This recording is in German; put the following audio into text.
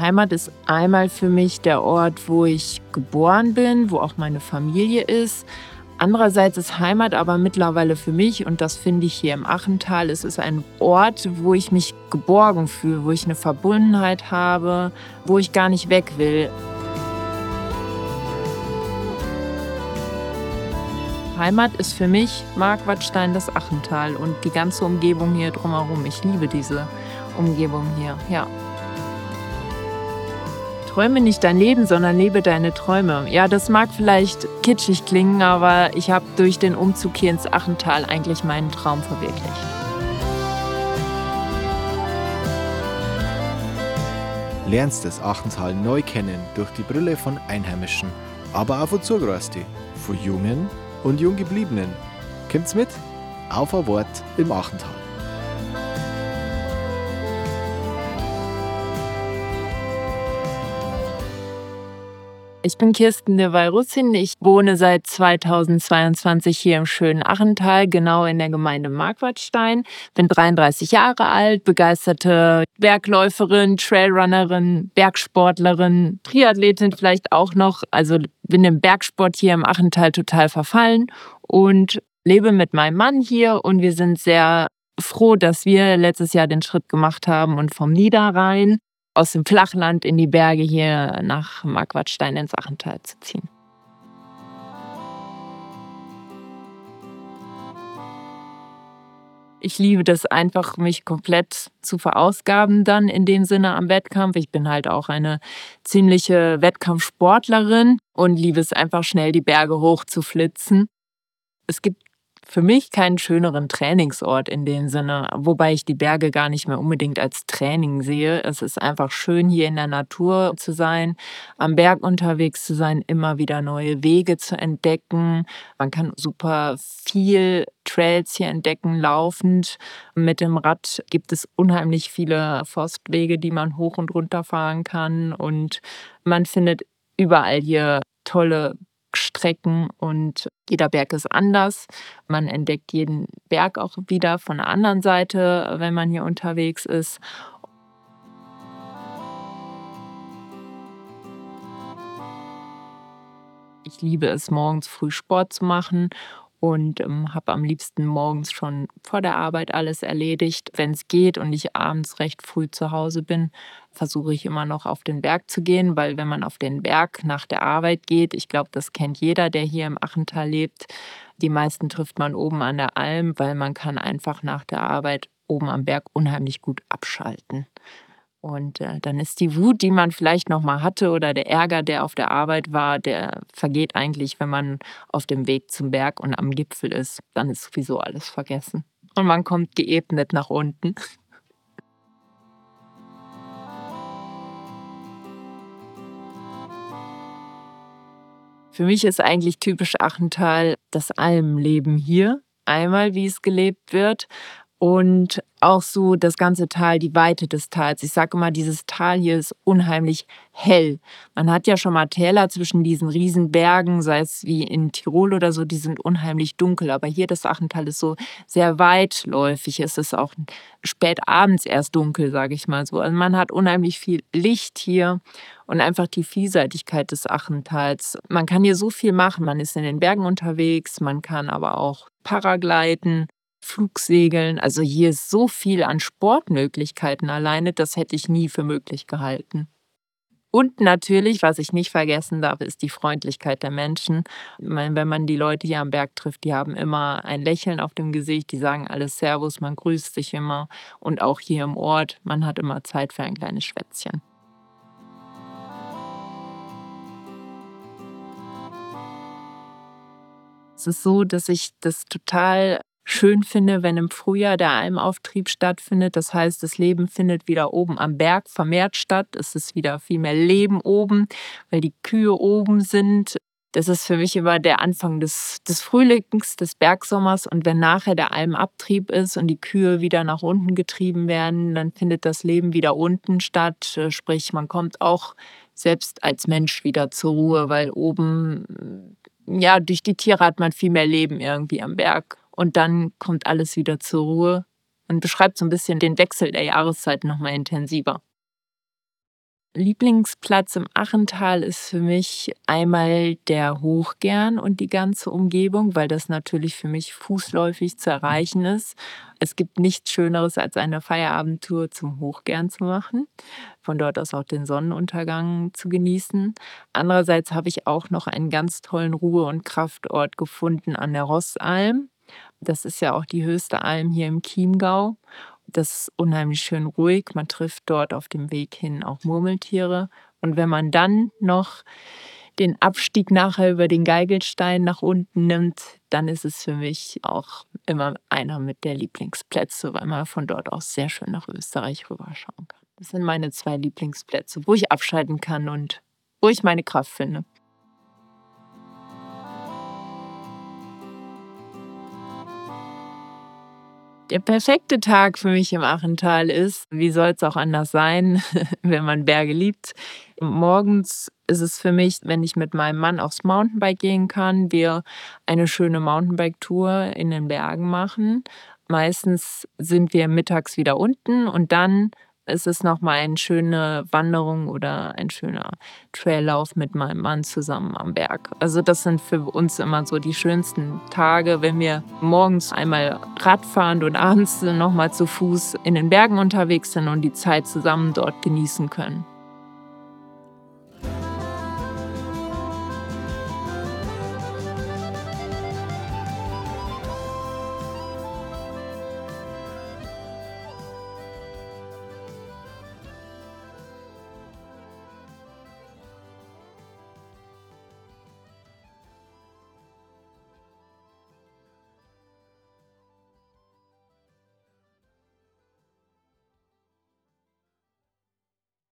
Heimat ist einmal für mich der Ort, wo ich geboren bin, wo auch meine Familie ist. Andererseits ist Heimat aber mittlerweile für mich, und das finde ich hier im Achental, es ist ein Ort, wo ich mich geborgen fühle, wo ich eine Verbundenheit habe, wo ich gar nicht weg will. Heimat ist für mich Marquardstein, das Achental und die ganze Umgebung hier drumherum. Ich liebe diese Umgebung hier, ja. Träume nicht dein Leben, sondern lebe deine Träume. Ja, das mag vielleicht kitschig klingen, aber ich habe durch den Umzug hier ins Achental eigentlich meinen Traum verwirklicht. Lernst das Achental neu kennen durch die Brille von Einheimischen, aber auch von Zugereisten, von Jungen und Junggebliebenen. Kommt's mit? Auf ein Wort im Achental. Ich bin Kirsten de Walrussin. Ich wohne seit 2022 hier im schönen Achental, genau in der Gemeinde Marquardstein. Bin 33 Jahre alt, begeisterte Bergläuferin, Trailrunnerin, Bergsportlerin, Triathletin vielleicht auch noch. Also bin im Bergsport hier im Achental total verfallen und lebe mit meinem Mann hier und wir sind sehr froh, dass wir letztes Jahr den Schritt gemacht haben und vom Niederrhein aus dem Flachland in die Berge hier nach Marquardstein ins Achental zu ziehen. Ich liebe das einfach, mich komplett zu verausgaben dann in dem Sinne am Wettkampf. Ich bin halt auch eine ziemliche Wettkampfsportlerin und liebe es einfach schnell die Berge hoch zu flitzen. Es gibt für mich keinen schöneren Trainingsort in dem Sinne, wobei ich die Berge gar nicht mehr unbedingt als Training sehe. Es ist einfach schön, hier in der Natur zu sein, am Berg unterwegs zu sein, immer wieder neue Wege zu entdecken. Man kann super viel Trails hier entdecken, laufend. Mit dem Rad gibt es unheimlich viele Forstwege, die man hoch und runter fahren kann. Und man findet überall hier tolle Strecken und jeder Berg ist anders. Man entdeckt jeden Berg auch wieder von der anderen Seite, wenn man hier unterwegs ist. Ich liebe es, morgens früh Sport zu machen und ähm, habe am liebsten morgens schon vor der Arbeit alles erledigt. Wenn es geht und ich abends recht früh zu Hause bin, versuche ich immer noch auf den Berg zu gehen, weil wenn man auf den Berg nach der Arbeit geht, ich glaube, das kennt jeder, der hier im Achental lebt, die meisten trifft man oben an der Alm, weil man kann einfach nach der Arbeit oben am Berg unheimlich gut abschalten. Und äh, dann ist die Wut, die man vielleicht noch mal hatte oder der Ärger, der auf der Arbeit war, der vergeht eigentlich, wenn man auf dem Weg zum Berg und am Gipfel ist. Dann ist sowieso alles vergessen. Und man kommt geebnet nach unten. Für mich ist eigentlich typisch Achental das Almleben hier. Einmal, wie es gelebt wird, und auch so das ganze Tal, die Weite des Tals. Ich sage immer, dieses Tal hier ist unheimlich hell. Man hat ja schon mal Täler zwischen diesen riesen Bergen, sei es wie in Tirol oder so, die sind unheimlich dunkel. Aber hier das Achental ist so sehr weitläufig. Es ist auch spät abends erst dunkel, sage ich mal so. Also man hat unheimlich viel Licht hier und einfach die Vielseitigkeit des Achentals. Man kann hier so viel machen. Man ist in den Bergen unterwegs, man kann aber auch Paragliden, Flugsegeln. Also hier ist so viel an Sportmöglichkeiten alleine, das hätte ich nie für möglich gehalten. Und natürlich, was ich nicht vergessen darf, ist die Freundlichkeit der Menschen. Meine, wenn man die Leute hier am Berg trifft, die haben immer ein Lächeln auf dem Gesicht, die sagen alles Servus, man grüßt sich immer. Und auch hier im Ort, man hat immer Zeit für ein kleines Schwätzchen. Es ist so, dass ich das total schön finde, wenn im Frühjahr der Almauftrieb stattfindet. Das heißt, das Leben findet wieder oben am Berg vermehrt statt. Es ist wieder viel mehr Leben oben, weil die Kühe oben sind. Das ist für mich immer der Anfang des, des Frühlings, des Bergsommers. Und wenn nachher der Almabtrieb ist und die Kühe wieder nach unten getrieben werden, dann findet das Leben wieder unten statt. Sprich, man kommt auch selbst als Mensch wieder zur Ruhe, weil oben, ja, durch die Tiere hat man viel mehr Leben irgendwie am Berg. Und dann kommt alles wieder zur Ruhe und beschreibt so ein bisschen den Wechsel der Jahreszeiten nochmal intensiver. Lieblingsplatz im Achental ist für mich einmal der Hochgern und die ganze Umgebung, weil das natürlich für mich fußläufig zu erreichen ist. Es gibt nichts Schöneres, als eine Feierabendtour zum Hochgern zu machen, von dort aus auch den Sonnenuntergang zu genießen. Andererseits habe ich auch noch einen ganz tollen Ruhe- und Kraftort gefunden an der Rossalm. Das ist ja auch die höchste Alm hier im Chiemgau. Das ist unheimlich schön ruhig. Man trifft dort auf dem Weg hin auch Murmeltiere. Und wenn man dann noch den Abstieg nachher über den Geigelstein nach unten nimmt, dann ist es für mich auch immer einer mit der Lieblingsplätze, weil man von dort aus sehr schön nach Österreich rüberschauen kann. Das sind meine zwei Lieblingsplätze, wo ich abschalten kann und wo ich meine Kraft finde. Der perfekte Tag für mich im Achental ist, wie soll es auch anders sein, wenn man Berge liebt. Morgens ist es für mich, wenn ich mit meinem Mann aufs Mountainbike gehen kann, wir eine schöne Mountainbike-Tour in den Bergen machen. Meistens sind wir mittags wieder unten und dann ist es nochmal eine schöne Wanderung oder ein schöner Traillauf mit meinem Mann zusammen am Berg. Also das sind für uns immer so die schönsten Tage, wenn wir morgens einmal Radfahren und abends nochmal zu Fuß in den Bergen unterwegs sind und die Zeit zusammen dort genießen können.